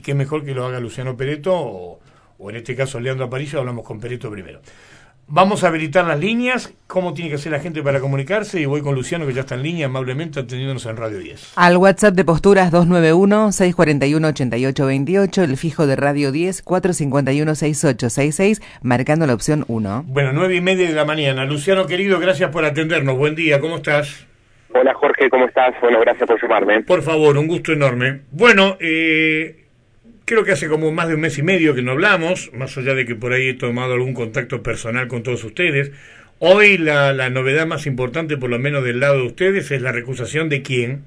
y qué mejor que lo haga Luciano Pereto o, o en este caso Leandro Aparicio, hablamos con Pereto primero. Vamos a habilitar las líneas, cómo tiene que hacer la gente para comunicarse y voy con Luciano que ya está en línea amablemente atendiéndonos en Radio 10. Al WhatsApp de posturas 291-641-8828, el fijo de Radio 10 451-6866, marcando la opción 1. Bueno, nueve y media de la mañana. Luciano querido, gracias por atendernos. Buen día, ¿cómo estás? Hola Jorge, ¿cómo estás? Bueno, gracias por llamarme. Por favor, un gusto enorme. Bueno, eh, creo que hace como más de un mes y medio que no hablamos, más allá de que por ahí he tomado algún contacto personal con todos ustedes. Hoy la, la novedad más importante, por lo menos del lado de ustedes, es la recusación de quién.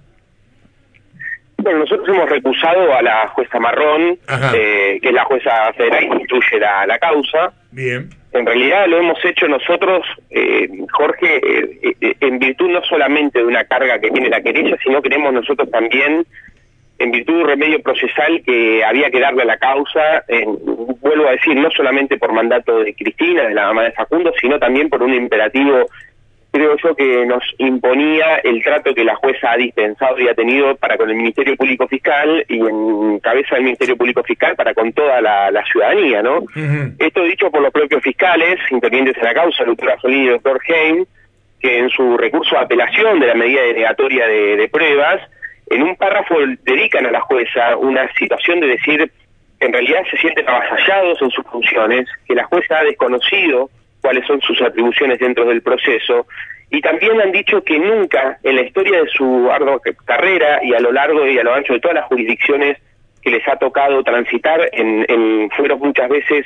Bueno, nosotros hemos recusado a la jueza Marrón, eh, que es la jueza federal que instruye la, la, causa. Bien. En realidad lo hemos hecho nosotros, eh, Jorge, eh, eh, en virtud no solamente de una carga que tiene la querella, sino queremos nosotros también en virtud de un remedio procesal que había que darle a la causa, vuelvo a decir, no solamente por mandato de Cristina, de la mamá de Facundo, sino también por un imperativo, creo yo, que nos imponía el trato que la jueza ha dispensado y ha tenido para con el Ministerio Público Fiscal y en cabeza del Ministerio Público Fiscal para con toda la, ciudadanía, ¿no? Esto dicho por los propios fiscales, intervinientes en la causa, el doctor Solí y doctor Heim, que en su recurso de apelación de la medida denegatoria de, de pruebas, en un párrafo dedican a la jueza una situación de decir que en realidad se sienten avasallados en sus funciones, que la jueza ha desconocido cuáles son sus atribuciones dentro del proceso y también han dicho que nunca en la historia de su ardua carrera y a lo largo y a lo ancho de todas las jurisdicciones que les ha tocado transitar en, en fueron muchas veces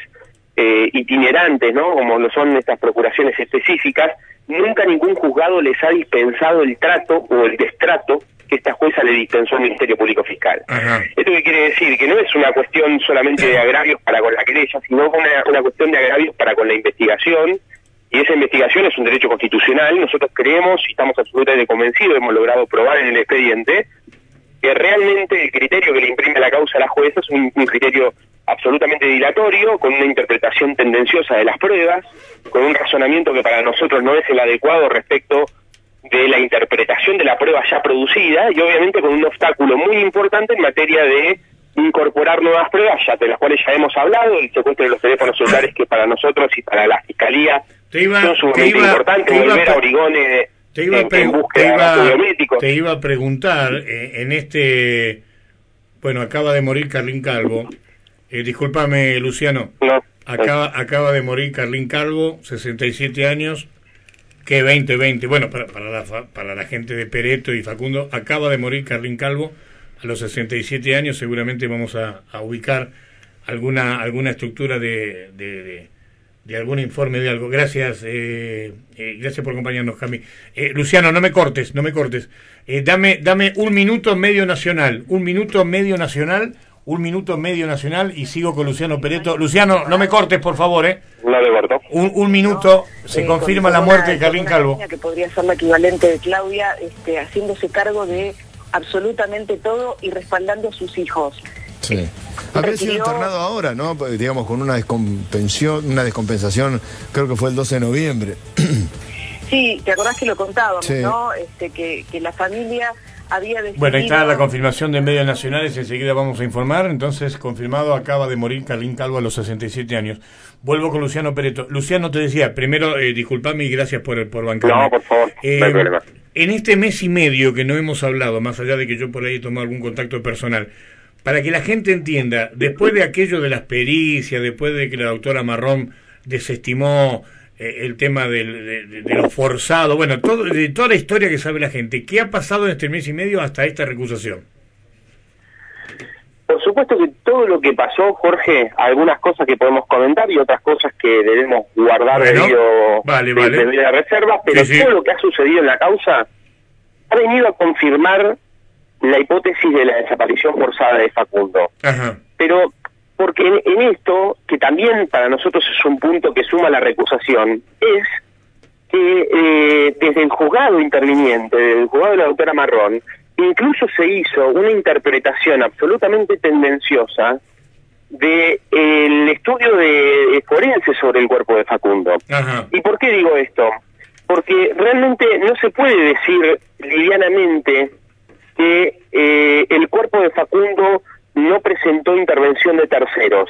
eh, itinerantes, ¿no? Como lo son estas procuraciones específicas, nunca ningún juzgado les ha dispensado el trato o el destrato que esta jueza le dispensó al Ministerio Público Fiscal. ¿Esto qué quiere decir? Que no es una cuestión solamente de agravios para con la querella, sino una, una cuestión de agravios para con la investigación, y esa investigación es un derecho constitucional. Nosotros creemos y estamos absolutamente convencidos, hemos logrado probar en el expediente, que realmente el criterio que le imprime la causa a la jueza es un, un criterio absolutamente dilatorio, con una interpretación tendenciosa de las pruebas, con un razonamiento que para nosotros no es el adecuado respecto de la interpretación de la prueba ya producida y obviamente con un obstáculo muy importante en materia de incorporar nuevas pruebas, ya de las cuales ya hemos hablado, el secuestro de los teléfonos celulares que para nosotros y para la Fiscalía son sumamente importantes, volver a Origone te iba, en, en búsqueda te te iba a preguntar, eh, en este, bueno, acaba de morir Carlín Calvo, eh, discúlpame Luciano, no, acaba, acaba de morir Carlín Calvo, 67 años, que 2020, bueno, para, para, la, para la gente de Pereto y Facundo, acaba de morir Carlín Calvo a los 67 años, seguramente vamos a, ubicar alguna alguna estructura de, de, de, de, algún informe de algo. Gracias, eh, eh, gracias por acompañarnos, Cami. Eh, Luciano, no me cortes, no me cortes. Eh, dame, dame un minuto medio nacional, un minuto medio nacional un minuto medio nacional y sigo con Luciano Pereto. Luciano, no me cortes, por favor, ¿eh? No le corto. Un, un minuto, se Eh, confirma con- la muerte una- de Carlín Calvo. Que podría ser la equivalente de Claudia, este, haciéndose cargo de absolutamente todo y respaldando a sus hijos. Sí. Habría sido internado ahora, ¿no? Pues, Digamos, con una descompensión, una descompensación, creo que fue el 12 de noviembre. Sí, te acordás que lo contábamos, Sí. ¿no? Este, que, que la familia había decidido... Bueno, ahí está la confirmación de medios nacionales, enseguida vamos a informar. Entonces, confirmado, acaba de morir Carlín Calvo a los 67 años. Vuelvo con Luciano Pereto. Luciano, te decía, primero, eh, disculpame y gracias por, por bancarme. No, por favor, Eh, no hay problema. En este mes y medio que no hemos hablado, más allá de que yo por ahí he tomado algún contacto personal, para que la gente entienda, después de aquello de las pericias, después de que la doctora Marrón desestimó eh, el tema del- de, lo forzado, bueno, todo, de toda la historia que sabe la gente, ¿qué ha pasado en este mes y medio hasta esta recusación? Por supuesto que todo lo que pasó, Jorge, algunas cosas que podemos comentar y otras cosas que debemos guardar Bueno, debido vale, de- vale. reserva, pero Sí, sí. todo lo que ha sucedido en la causa ha venido a confirmar la hipótesis de la desaparición forzada de Facundo. Ajá. Pero porque en, en esto, que también para nosotros es un punto que suma la recusación, es que eh, desde el juzgado interviniente, desde el juzgado de la doctora Marrón, incluso se hizo una interpretación absolutamente tendenciosa de el estudio de forense sobre el cuerpo de Facundo. Ajá. ¿Y por qué digo esto? Porque realmente no se puede decir livianamente que eh, el cuerpo de Facundo no presentó intervención de terceros,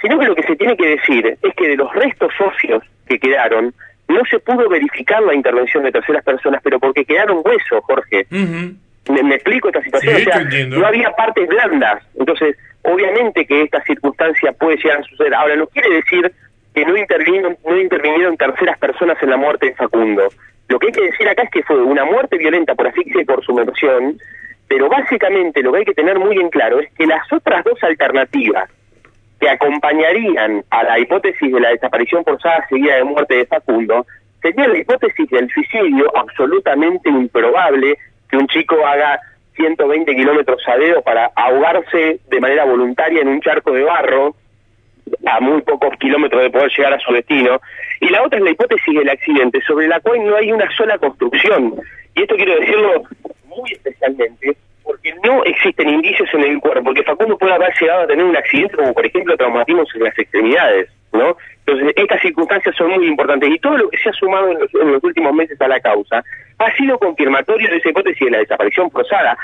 sino que lo que se tiene que decir es que de los restos socios que quedaron, no se pudo verificar la intervención de terceras personas, pero porque quedaron huesos, Jorge. me, explico esta situación, o sea, no había partes blandas, entonces obviamente que esta circunstancia puede llegar a suceder. Ahora, no quiere decir que no intervinieron, no intervinieron terceras personas en la muerte de Facundo. Lo que hay que decir acá es que fue una muerte violenta por asfixia y por sumersión, pero básicamente lo que hay que tener muy en claro es que las otras dos alternativas que acompañarían a la hipótesis de la desaparición forzada seguida de muerte de Facundo sería la hipótesis del suicidio absolutamente improbable que un chico haga 120 kilómetros a dedo para ahogarse de manera voluntaria en un charco de barro a muy pocos kilómetros de poder llegar a su destino. Y la otra es la hipótesis del accidente, sobre la cual no hay una sola construcción. Y esto quiero decirlo muy especialmente, porque no existen indicios en el cuerpo, porque Facundo puede haber llegado a tener un accidente como por ejemplo traumatismos en las extremidades, ¿no? Entonces estas circunstancias son muy importantes y todo lo que se ha sumado en los, últimos meses a la causa ha sido confirmatorio de esa hipótesis de la desaparición forzada.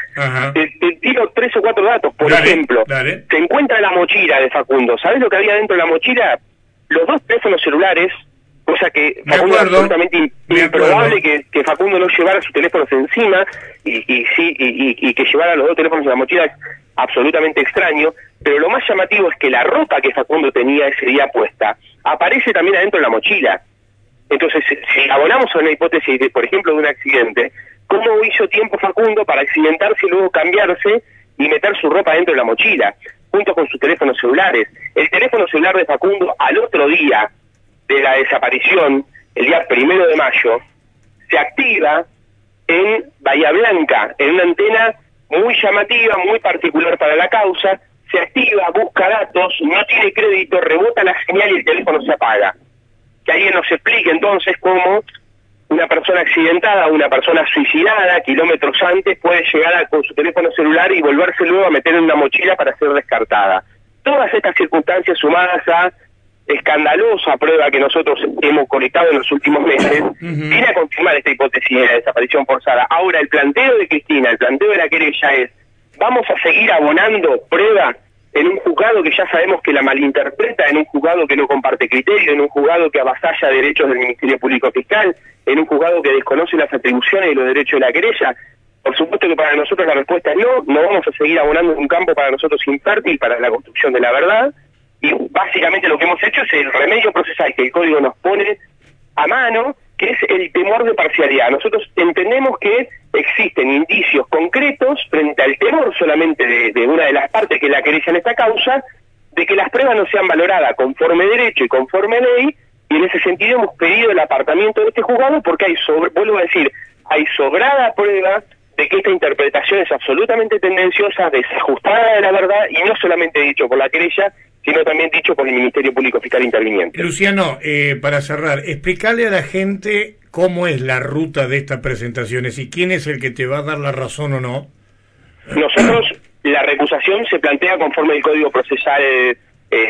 Te, tiro tres o cuatro datos, por ejemplo, se encuentra la mochila de Facundo, ¿sabes lo que había dentro de la mochila? Los dos teléfonos celulares cosa que Facundo es absolutamente improbable que, Facundo no llevara sus teléfonos encima y, y sí y, que llevara los dos teléfonos en la mochila es absolutamente extraño, pero lo más llamativo es que la ropa que Facundo tenía ese día puesta aparece también adentro de la mochila. Entonces, si abonamos a una hipótesis, de, por ejemplo, de un accidente, ¿cómo hizo tiempo Facundo para accidentarse y luego cambiarse y meter su ropa dentro de la mochila, junto con sus teléfonos celulares? El teléfono celular de Facundo al otro día, de la desaparición, el día primero de mayo, se activa en Bahía Blanca, en una antena muy llamativa, muy particular para la causa, se activa, busca datos, no tiene crédito, rebota la señal y el teléfono se apaga. Que alguien nos explique entonces cómo una persona accidentada, una persona suicidada, kilómetros antes, puede llegar con su teléfono celular y volverse luego a meter en una mochila para ser descartada. Todas estas circunstancias sumadas a escandalosa prueba que nosotros hemos conectado en los últimos meses, viene a confirmar esta hipótesis de la desaparición forzada. Ahora, el planteo de Cristina, el planteo de la querella es, vamos a seguir abonando prueba en un juzgado que ya sabemos que la malinterpreta, en un juzgado que no comparte criterio, en un juzgado que avasalla derechos del Ministerio Público Fiscal, en un juzgado que desconoce las atribuciones y los derechos de la querella. Por supuesto que para nosotros la respuesta es no, no vamos a seguir abonando en un campo para nosotros infértil para la construcción de la verdad y básicamente lo que hemos hecho es el remedio procesal que el código nos pone a mano, que es el temor de parcialidad. Nosotros entendemos que existen indicios concretos frente al temor solamente de, una de las partes que la querella en esta causa, de que las pruebas no sean valoradas conforme derecho y conforme ley, y en ese sentido hemos pedido el apartamiento de este juzgado porque hay, sobre, vuelvo a decir, hay sobrada prueba de que esta interpretación es absolutamente tendenciosa, desajustada de la verdad, y no solamente dicho por la querella, sino también dicho por el Ministerio Público Fiscal interviniente. Luciano, eh, para cerrar, explicarle a la gente cómo es la ruta de estas presentaciones y quién es el que te va a dar la razón o no. Nosotros, la recusación se plantea conforme el Código Procesal eh,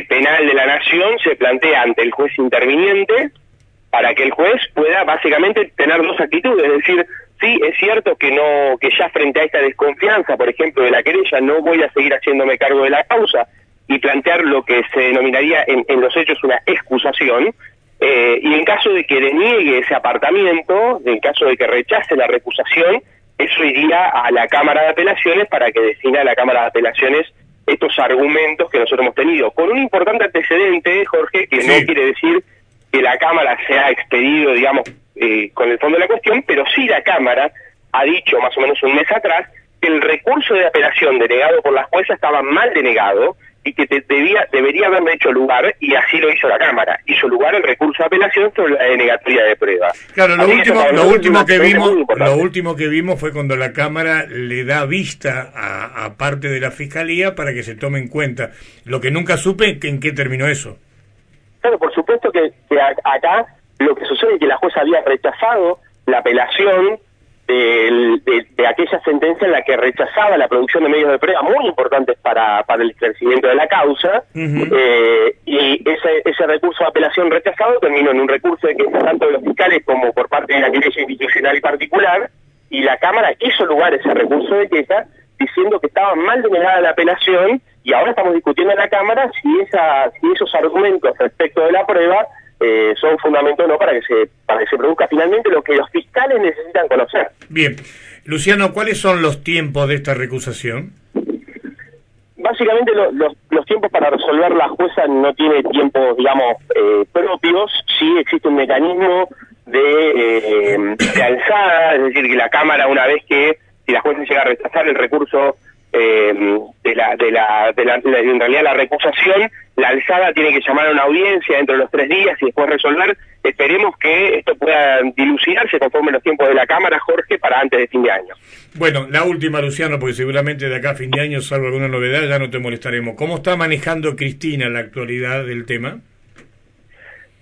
Penal de la Nación, se plantea ante el juez interviniente para que el juez pueda básicamente tener dos actitudes, es decir, sí, es cierto que no que ya frente a esta desconfianza, por ejemplo, de la querella, no voy a seguir haciéndome cargo de la causa, y plantear lo que se denominaría en, los hechos una excusación, eh, y en caso de que deniegue ese apartamiento, en caso de que rechace la recusación, eso iría a la Cámara de Apelaciones para que defina la Cámara de Apelaciones estos argumentos que nosotros hemos tenido. Con un importante antecedente, Jorge, que no quiere decir que la Cámara se ha expedido, digamos, eh, con el fondo de la cuestión, pero sí la Cámara ha dicho más o menos un mes atrás que el recurso de apelación denegado por la jueza estaba mal denegado, y que debía, debería haberme hecho lugar, y así lo hizo la Cámara, hizo lugar el recurso de apelación sobre la denegatoria de prueba. Claro, lo último, lo último que vimos, lo último que vimos fue cuando la Cámara le da vista a, parte de la Fiscalía para que se tome en cuenta. Lo que nunca supe, ¿en qué terminó eso? Claro, por supuesto que, que acá lo que sucede es que la jueza había rechazado la apelación de, aquella sentencia en la que rechazaba la producción de medios de prueba muy importantes para, para el crecimiento de la causa eh, y ese, ese recurso de apelación rechazado terminó en un recurso de queja tanto de los fiscales como por parte de la querella institucional y particular y la Cámara hizo lugar ese recurso de queja diciendo que estaba mal denegada la apelación y ahora estamos discutiendo en la Cámara si, esa, si esos argumentos respecto de la prueba eh, son fundamentos no para que, se, para que se produzca finalmente lo que los fiscales necesitan conocer. Bien. Luciano, ¿cuáles son los tiempos de esta recusación? Básicamente los, los tiempos para resolver la jueza no tiene tiempos, digamos, eh, propios, sí existe un mecanismo de, eh, de alzada, es decir, que la Cámara una vez que, si la jueza llega a rechazar el recurso eh, de, la, de, la, de, la, en realidad la recusación, la alzada tiene que llamar a una audiencia dentro de los tres días y después resolver. Esperemos que esto pueda dilucidarse conforme los tiempos de la Cámara, Jorge, para antes de fin de año. Bueno, la última, Luciano, porque seguramente de acá a fin de año, salvo alguna novedad, ya no te molestaremos. ¿Cómo está manejando Cristina la actualidad del tema?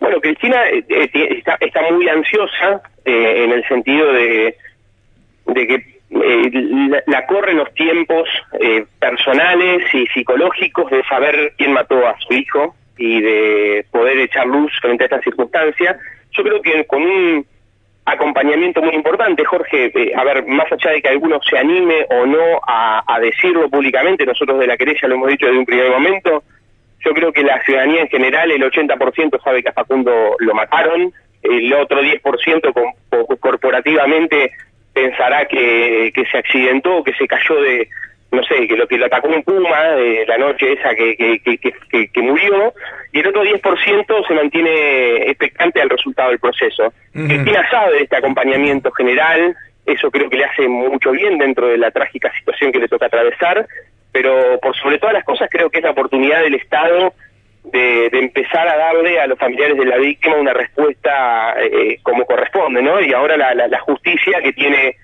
Bueno, Cristina eh, eh, está, está, muy ansiosa eh, en el sentido de, de que eh, la, la, corren los tiempos eh, personales y psicológicos de saber quién mató a su hijo y de poder echar luz frente a esta circunstancia. Yo creo que con un acompañamiento muy importante, Jorge, eh, a ver, más allá de que alguno se anime o no a, a, decirlo públicamente, nosotros de la querella lo hemos dicho desde un primer momento, yo creo que la ciudadanía en general, el 80% sabe que a Facundo lo mataron, el otro 10% corporativamente pensará que, que se accidentó, que se cayó de, no sé, que lo que lo atacó un puma de la noche esa que, que, que, que, murió, y el otro 10% se mantiene expectante al resultado del proceso. Uh Cristina sabe de este acompañamiento general, eso creo que le hace mucho bien dentro de la trágica situación que le toca atravesar, pero por sobre todas las cosas creo que es la oportunidad del Estado de, empezar a darle a los familiares de la víctima una respuesta eh, como corresponde, ¿no? Y ahora la, la, la, justicia que tiene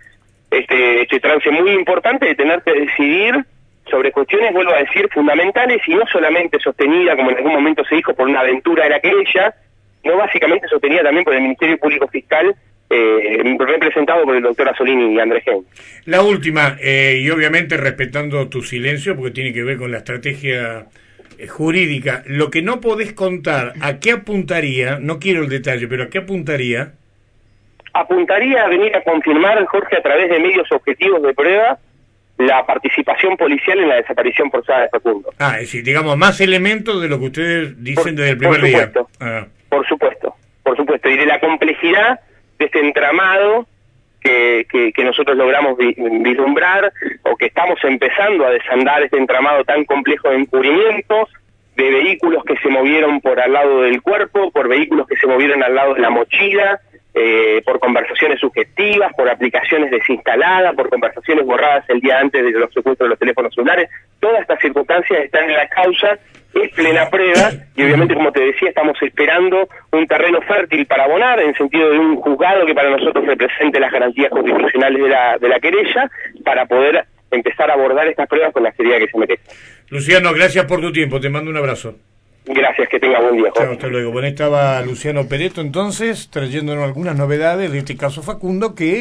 este, este trance muy importante de tener que decidir sobre cuestiones, vuelvo a decir, fundamentales y no solamente sostenida, como en algún momento se dijo, por una aventura de la querella, no básicamente sostenida también por el Ministerio Público Fiscal eh, representado por el doctor Asolini y Andrés Gen. La última, eh, y obviamente respetando tu silencio, porque tiene que ver con la estrategia eh, jurídica, lo que no podés contar, ¿a qué apuntaría? No quiero el detalle, pero ¿a qué apuntaría? Apuntaría a venir a confirmar, Jorge, a través de medios objetivos de prueba, la participación policial en la desaparición forzada de Facundo. Ah, es decir, digamos, más elementos de lo que ustedes dicen por, desde el primer por supuesto, día. Ah. Por supuesto, por supuesto, y de la complejidad de este entramado que, que, que, nosotros logramos vislumbrar o que estamos empezando a desandar este entramado tan complejo de encubrimientos, de vehículos que se movieron por al lado del cuerpo, por vehículos que se movieron al lado de la mochila, eh, por conversaciones subjetivas, por aplicaciones desinstaladas, por conversaciones borradas el día antes de los secuestros de los teléfonos celulares. Todas estas circunstancias están en la causa es plena prueba y obviamente como te decía estamos esperando un terreno fértil para abonar en sentido de un juzgado que para nosotros represente las garantías constitucionales de la, de la querella para poder empezar a abordar estas pruebas con la seriedad que se merece. Luciano, gracias por tu tiempo, te mando un abrazo. Gracias, que tenga buen día. Jorge. Chao, hasta luego. Bueno, estaba Luciano Pereto entonces trayéndonos algunas novedades de este caso Facundo que